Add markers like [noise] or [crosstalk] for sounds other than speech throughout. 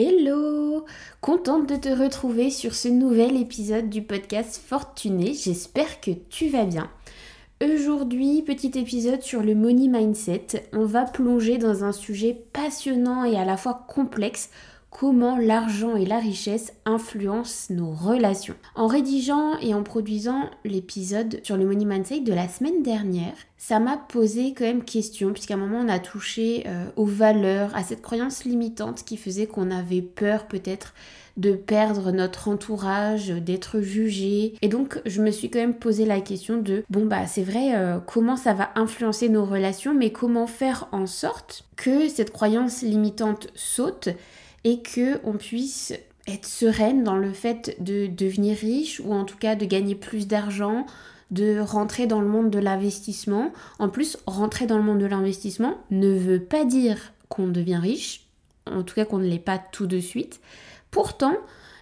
Hello Contente de te retrouver sur ce nouvel épisode du podcast Fortuné. J'espère que tu vas bien. Aujourd'hui, petit épisode sur le money mindset. On va plonger dans un sujet passionnant et à la fois complexe comment l'argent et la richesse influencent nos relations. En rédigeant et en produisant l'épisode sur le money mindset de la semaine dernière, ça m'a posé quand même question, puisqu'à un moment on a touché euh, aux valeurs, à cette croyance limitante qui faisait qu'on avait peur peut-être de perdre notre entourage, d'être jugé. Et donc je me suis quand même posé la question de bon bah c'est vrai euh, comment ça va influencer nos relations, mais comment faire en sorte que cette croyance limitante saute et que on puisse être sereine dans le fait de devenir riche ou en tout cas de gagner plus d'argent, de rentrer dans le monde de l'investissement. En plus, rentrer dans le monde de l'investissement ne veut pas dire qu'on devient riche, en tout cas qu'on ne l'est pas tout de suite. Pourtant,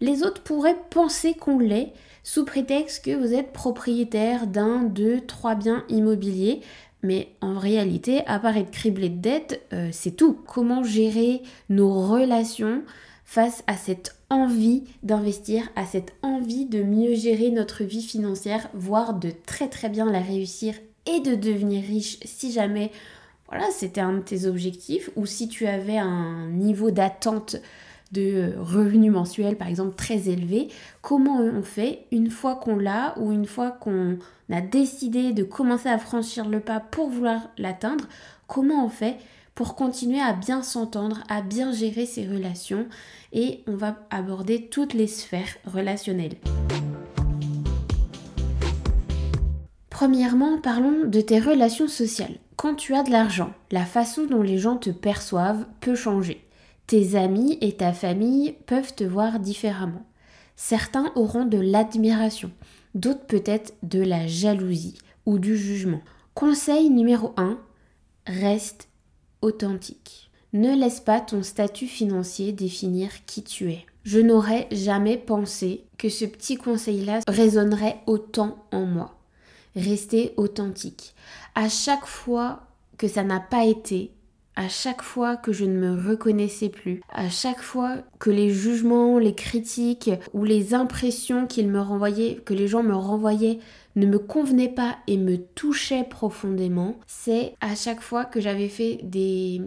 les autres pourraient penser qu'on l'est sous prétexte que vous êtes propriétaire d'un, deux, trois biens immobiliers. Mais en réalité, à part être criblé de dettes, euh, c'est tout. Comment gérer nos relations face à cette envie d'investir, à cette envie de mieux gérer notre vie financière, voire de très très bien la réussir et de devenir riche si jamais voilà, c'était un de tes objectifs ou si tu avais un niveau d'attente de revenus mensuels par exemple très élevé, comment on fait une fois qu'on l'a ou une fois qu'on a décidé de commencer à franchir le pas pour vouloir l'atteindre, comment on fait pour continuer à bien s'entendre, à bien gérer ses relations et on va aborder toutes les sphères relationnelles. Premièrement, parlons de tes relations sociales. Quand tu as de l'argent, la façon dont les gens te perçoivent peut changer. Tes amis et ta famille peuvent te voir différemment. Certains auront de l'admiration, d'autres peut-être de la jalousie ou du jugement. Conseil numéro 1, reste authentique. Ne laisse pas ton statut financier définir qui tu es. Je n'aurais jamais pensé que ce petit conseil-là résonnerait autant en moi. Restez authentique. À chaque fois que ça n'a pas été, à chaque fois que je ne me reconnaissais plus, à chaque fois que les jugements, les critiques ou les impressions qu'ils me renvoyaient, que les gens me renvoyaient ne me convenaient pas et me touchaient profondément, c'est à chaque fois que j'avais fait des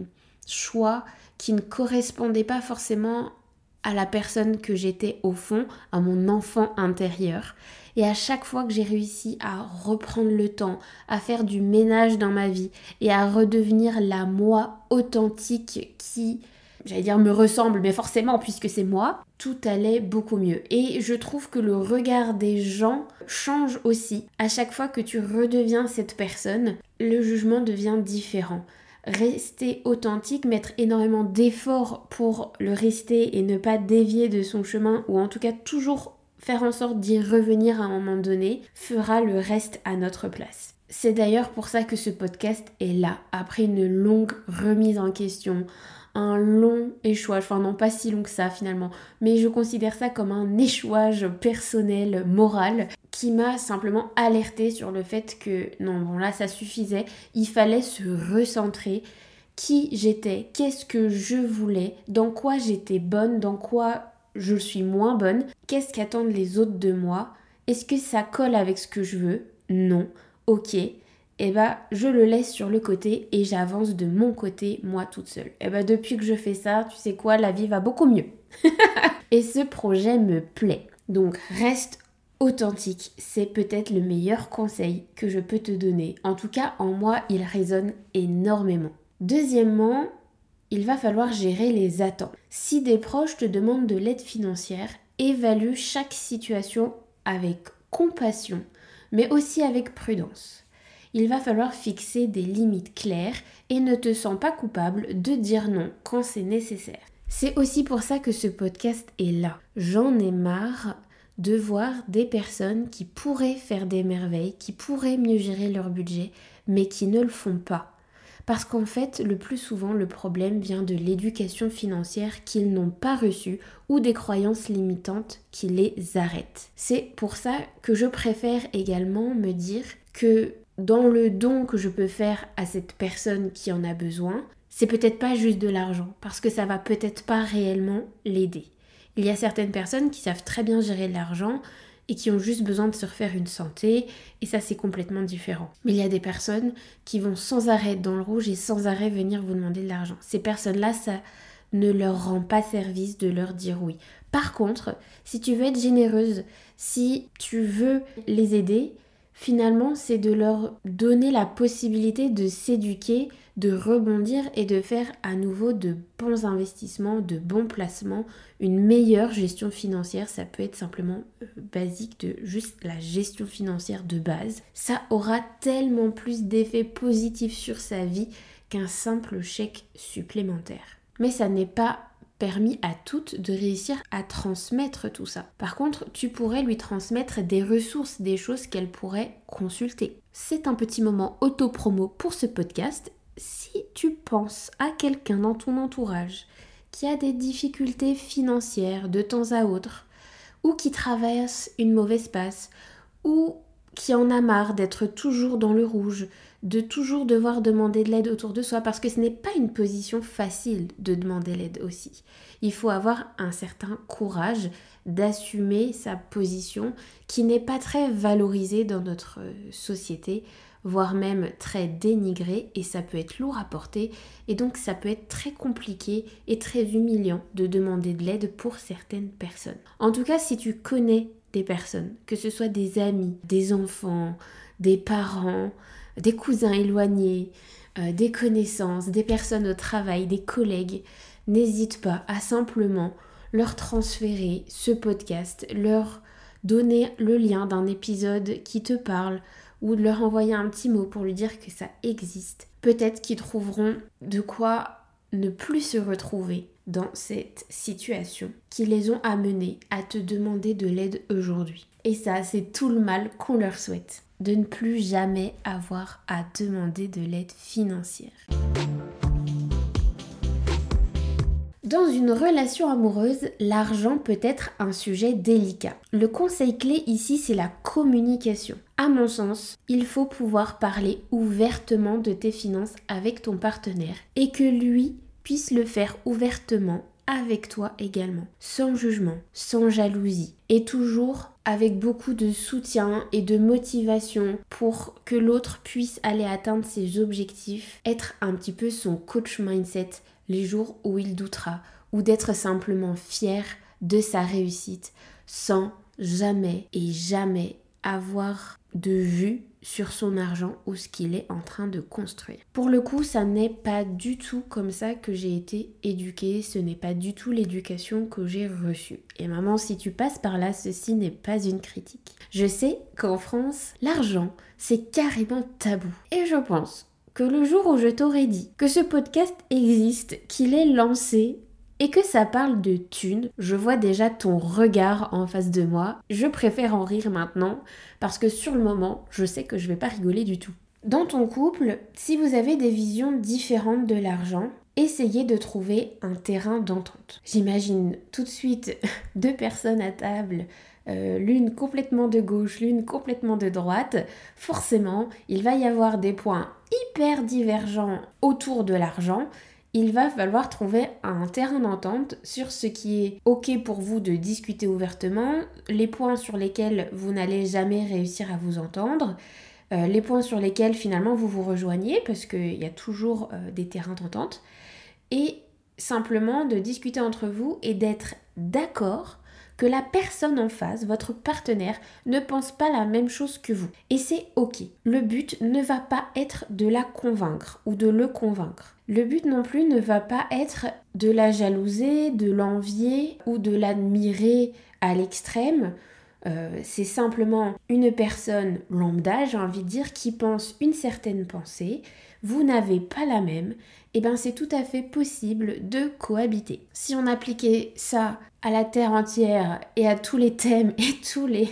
choix qui ne correspondaient pas forcément à la personne que j'étais au fond, à mon enfant intérieur. Et à chaque fois que j'ai réussi à reprendre le temps, à faire du ménage dans ma vie et à redevenir la moi authentique qui, j'allais dire, me ressemble, mais forcément, puisque c'est moi, tout allait beaucoup mieux. Et je trouve que le regard des gens change aussi. À chaque fois que tu redeviens cette personne, le jugement devient différent rester authentique, mettre énormément d'efforts pour le rester et ne pas dévier de son chemin, ou en tout cas toujours faire en sorte d'y revenir à un moment donné fera le reste à notre place. C'est d'ailleurs pour ça que ce podcast est là, après une longue remise en question, un long échouage, enfin non pas si long que ça finalement, mais je considère ça comme un échouage personnel, moral, qui m'a simplement alerté sur le fait que non, bon là ça suffisait, il fallait se recentrer qui j'étais, qu'est-ce que je voulais, dans quoi j'étais bonne, dans quoi je suis moins bonne, qu'est-ce qu'attendent les autres de moi Est-ce que ça colle avec ce que je veux? Non. Ok. Et eh bah je le laisse sur le côté et j'avance de mon côté moi toute seule. Et eh bah depuis que je fais ça, tu sais quoi, la vie va beaucoup mieux. [laughs] et ce projet me plaît. Donc reste authentique, c'est peut-être le meilleur conseil que je peux te donner. En tout cas, en moi, il résonne énormément. Deuxièmement, il va falloir gérer les attentes. Si des proches te demandent de l'aide financière, évalue chaque situation avec compassion, mais aussi avec prudence. Il va falloir fixer des limites claires et ne te sens pas coupable de dire non quand c'est nécessaire. C'est aussi pour ça que ce podcast est là. J'en ai marre de voir des personnes qui pourraient faire des merveilles, qui pourraient mieux gérer leur budget, mais qui ne le font pas. Parce qu'en fait, le plus souvent, le problème vient de l'éducation financière qu'ils n'ont pas reçue ou des croyances limitantes qui les arrêtent. C'est pour ça que je préfère également me dire que dans le don que je peux faire à cette personne qui en a besoin, c'est peut-être pas juste de l'argent, parce que ça va peut-être pas réellement l'aider. Il y a certaines personnes qui savent très bien gérer l'argent et qui ont juste besoin de se refaire une santé, et ça c'est complètement différent. Mais il y a des personnes qui vont sans arrêt dans le rouge et sans arrêt venir vous demander de l'argent. Ces personnes-là, ça ne leur rend pas service de leur dire oui. Par contre, si tu veux être généreuse, si tu veux les aider, finalement, c'est de leur donner la possibilité de s'éduquer, de rebondir et de faire à nouveau de bons investissements, de bons placements, une meilleure gestion financière. Ça peut être simplement euh, basique de juste la gestion financière de base. Ça aura tellement plus d'effets positifs sur sa vie qu'un simple chèque supplémentaire. Mais ça n'est pas permis à toutes de réussir à transmettre tout ça. Par contre, tu pourrais lui transmettre des ressources, des choses qu'elle pourrait consulter. C'est un petit moment auto-promo pour ce podcast. Si tu penses à quelqu'un dans ton entourage qui a des difficultés financières de temps à autre, ou qui traverse une mauvaise passe, ou qui en a marre d'être toujours dans le rouge, de toujours devoir demander de l'aide autour de soi parce que ce n'est pas une position facile de demander l'aide aussi. Il faut avoir un certain courage d'assumer sa position qui n'est pas très valorisée dans notre société, voire même très dénigrée et ça peut être lourd à porter et donc ça peut être très compliqué et très humiliant de demander de l'aide pour certaines personnes. En tout cas, si tu connais des personnes, que ce soit des amis, des enfants, des parents, des cousins éloignés, euh, des connaissances, des personnes au travail, des collègues, n'hésite pas à simplement leur transférer ce podcast, leur donner le lien d'un épisode qui te parle ou leur envoyer un petit mot pour lui dire que ça existe. Peut-être qu'ils trouveront de quoi ne plus se retrouver dans cette situation qui les ont amenés à te demander de l'aide aujourd'hui. Et ça, c'est tout le mal qu'on leur souhaite de ne plus jamais avoir à demander de l'aide financière. Dans une relation amoureuse, l'argent peut être un sujet délicat. Le conseil clé ici, c'est la communication. À mon sens, il faut pouvoir parler ouvertement de tes finances avec ton partenaire et que lui puisse le faire ouvertement avec toi également, sans jugement, sans jalousie, et toujours avec beaucoup de soutien et de motivation pour que l'autre puisse aller atteindre ses objectifs, être un petit peu son coach mindset les jours où il doutera, ou d'être simplement fier de sa réussite sans jamais et jamais avoir de vue sur son argent ou ce qu'il est en train de construire. Pour le coup, ça n'est pas du tout comme ça que j'ai été éduquée, ce n'est pas du tout l'éducation que j'ai reçue. Et maman, si tu passes par là, ceci n'est pas une critique. Je sais qu'en France, l'argent, c'est carrément tabou. Et je pense que le jour où je t'aurais dit que ce podcast existe, qu'il est lancé, et que ça parle de thunes, je vois déjà ton regard en face de moi. Je préfère en rire maintenant parce que sur le moment, je sais que je vais pas rigoler du tout. Dans ton couple, si vous avez des visions différentes de l'argent, essayez de trouver un terrain d'entente. J'imagine tout de suite [laughs] deux personnes à table, euh, l'une complètement de gauche, l'une complètement de droite. Forcément, il va y avoir des points hyper divergents autour de l'argent il va falloir trouver un terrain d'entente sur ce qui est ok pour vous de discuter ouvertement, les points sur lesquels vous n'allez jamais réussir à vous entendre, euh, les points sur lesquels finalement vous vous rejoignez, parce qu'il y a toujours euh, des terrains d'entente, et simplement de discuter entre vous et d'être d'accord que la personne en face, votre partenaire, ne pense pas la même chose que vous. Et c'est ok. Le but ne va pas être de la convaincre ou de le convaincre. Le but non plus ne va pas être de la jalouser, de l'envier ou de l'admirer à l'extrême. Euh, c'est simplement une personne lambda, j'ai envie de dire, qui pense une certaine pensée. vous n'avez pas la même, eh ben c'est tout à fait possible de cohabiter. Si on appliquait ça à la Terre entière et à tous les thèmes et [laughs] tous les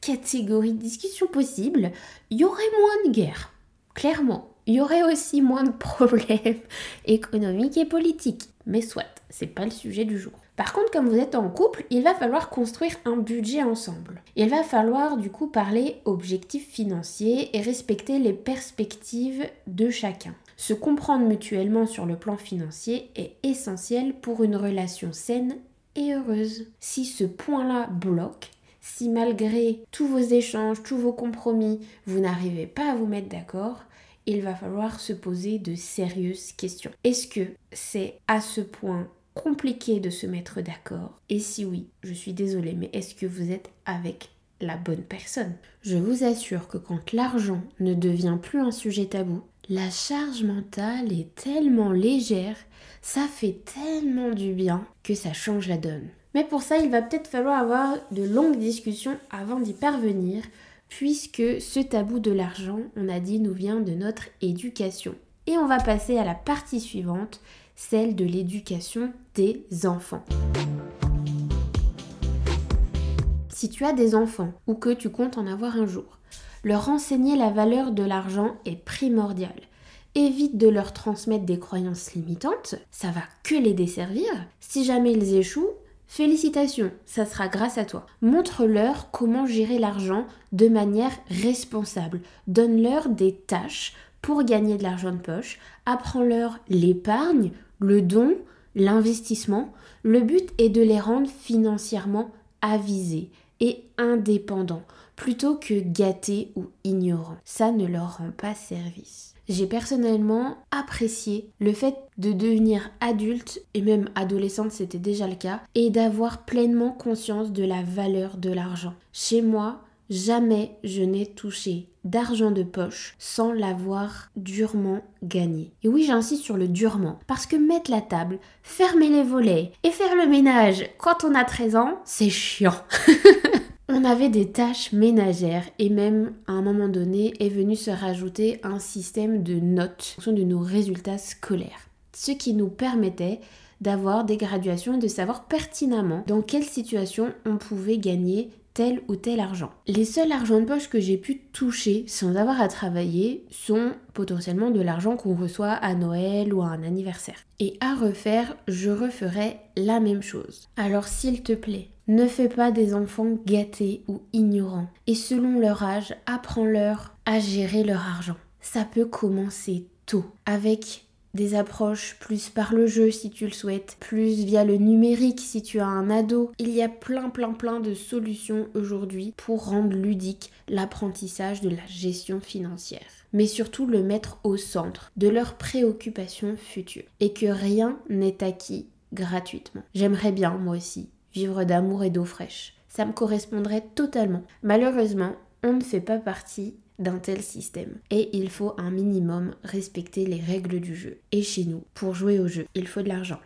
catégories de discussion possibles, il y aurait moins de guerres. Clairement. Il y aurait aussi moins de problèmes [laughs] économiques et politiques. Mais soit, c'est pas le sujet du jour. Par contre, comme vous êtes en couple, il va falloir construire un budget ensemble. Il va falloir du coup parler objectifs financiers et respecter les perspectives de chacun. Se comprendre mutuellement sur le plan financier est essentiel pour une relation saine et heureuse. Si ce point-là bloque, si malgré tous vos échanges, tous vos compromis, vous n'arrivez pas à vous mettre d'accord, il va falloir se poser de sérieuses questions. Est-ce que c'est à ce point compliqué de se mettre d'accord? Et si oui, je suis désolée, mais est-ce que vous êtes avec la bonne personne? Je vous assure que quand l'argent ne devient plus un sujet tabou, la charge mentale est tellement légère, ça fait tellement du bien que ça change la donne. Mais pour ça, il va peut-être falloir avoir de longues discussions avant d'y parvenir, puisque ce tabou de l'argent, on a dit, nous vient de notre éducation. Et on va passer à la partie suivante, celle de l'éducation des enfants. Si tu as des enfants ou que tu comptes en avoir un jour, leur enseigner la valeur de l'argent est primordial. Évite de leur transmettre des croyances limitantes, ça va que les desservir. Si jamais ils échouent, félicitations, ça sera grâce à toi. Montre-leur comment gérer l'argent de manière responsable. Donne-leur des tâches pour gagner de l'argent de poche. Apprends-leur l'épargne, le don, l'investissement. Le but est de les rendre financièrement avisés et indépendants plutôt que gâtés ou ignorants. Ça ne leur rend pas service. J'ai personnellement apprécié le fait de devenir adulte, et même adolescente c'était déjà le cas, et d'avoir pleinement conscience de la valeur de l'argent. Chez moi, Jamais je n'ai touché d'argent de poche sans l'avoir durement gagné. Et oui, j'insiste sur le durement, parce que mettre la table, fermer les volets et faire le ménage quand on a 13 ans, c'est chiant. [laughs] on avait des tâches ménagères et même à un moment donné est venu se rajouter un système de notes en fonction de nos résultats scolaires. Ce qui nous permettait d'avoir des graduations et de savoir pertinemment dans quelle situation on pouvait gagner tel ou tel argent. Les seuls argent de poche que j'ai pu toucher sans avoir à travailler sont potentiellement de l'argent qu'on reçoit à Noël ou à un anniversaire. Et à refaire, je referai la même chose. Alors s'il te plaît, ne fais pas des enfants gâtés ou ignorants. Et selon leur âge, apprends-leur à gérer leur argent. Ça peut commencer tôt avec des approches plus par le jeu si tu le souhaites, plus via le numérique si tu as un ado. Il y a plein plein plein de solutions aujourd'hui pour rendre ludique l'apprentissage de la gestion financière. Mais surtout le mettre au centre de leurs préoccupations futures. Et que rien n'est acquis gratuitement. J'aimerais bien, moi aussi, vivre d'amour et d'eau fraîche. Ça me correspondrait totalement. Malheureusement, on ne fait pas partie d'un tel système. Et il faut un minimum respecter les règles du jeu. Et chez nous, pour jouer au jeu, il faut de l'argent.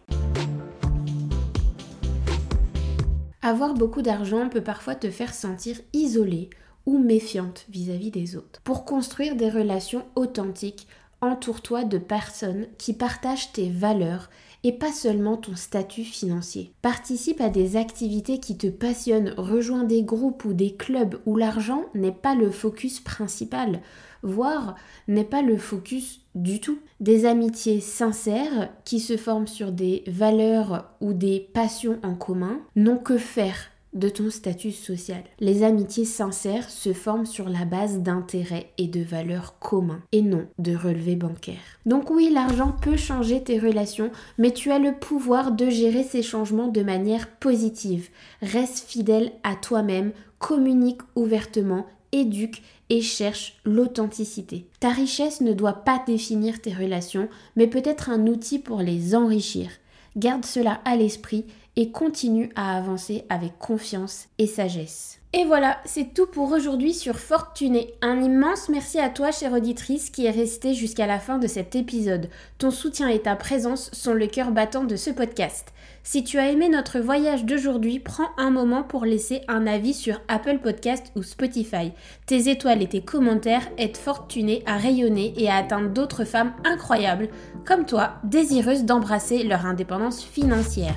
Avoir beaucoup d'argent peut parfois te faire sentir isolé ou méfiante vis-à-vis des autres. Pour construire des relations authentiques, entoure-toi de personnes qui partagent tes valeurs et pas seulement ton statut financier. Participe à des activités qui te passionnent, rejoins des groupes ou des clubs où l'argent n'est pas le focus principal, voire n'est pas le focus du tout. Des amitiés sincères qui se forment sur des valeurs ou des passions en commun n'ont que faire de ton statut social. Les amitiés sincères se forment sur la base d'intérêts et de valeurs communs et non de relevés bancaires. Donc oui, l'argent peut changer tes relations, mais tu as le pouvoir de gérer ces changements de manière positive. Reste fidèle à toi-même, communique ouvertement, éduque et cherche l'authenticité. Ta richesse ne doit pas définir tes relations, mais peut être un outil pour les enrichir. Garde cela à l'esprit et continue à avancer avec confiance et sagesse. Et voilà, c'est tout pour aujourd'hui sur Fortuné. Un immense merci à toi, chère auditrice, qui est restée jusqu'à la fin de cet épisode. Ton soutien et ta présence sont le cœur battant de ce podcast. Si tu as aimé notre voyage d'aujourd'hui, prends un moment pour laisser un avis sur Apple Podcast ou Spotify. Tes étoiles et tes commentaires aident Fortuné à rayonner et à atteindre d'autres femmes incroyables, comme toi, désireuses d'embrasser leur indépendance financière.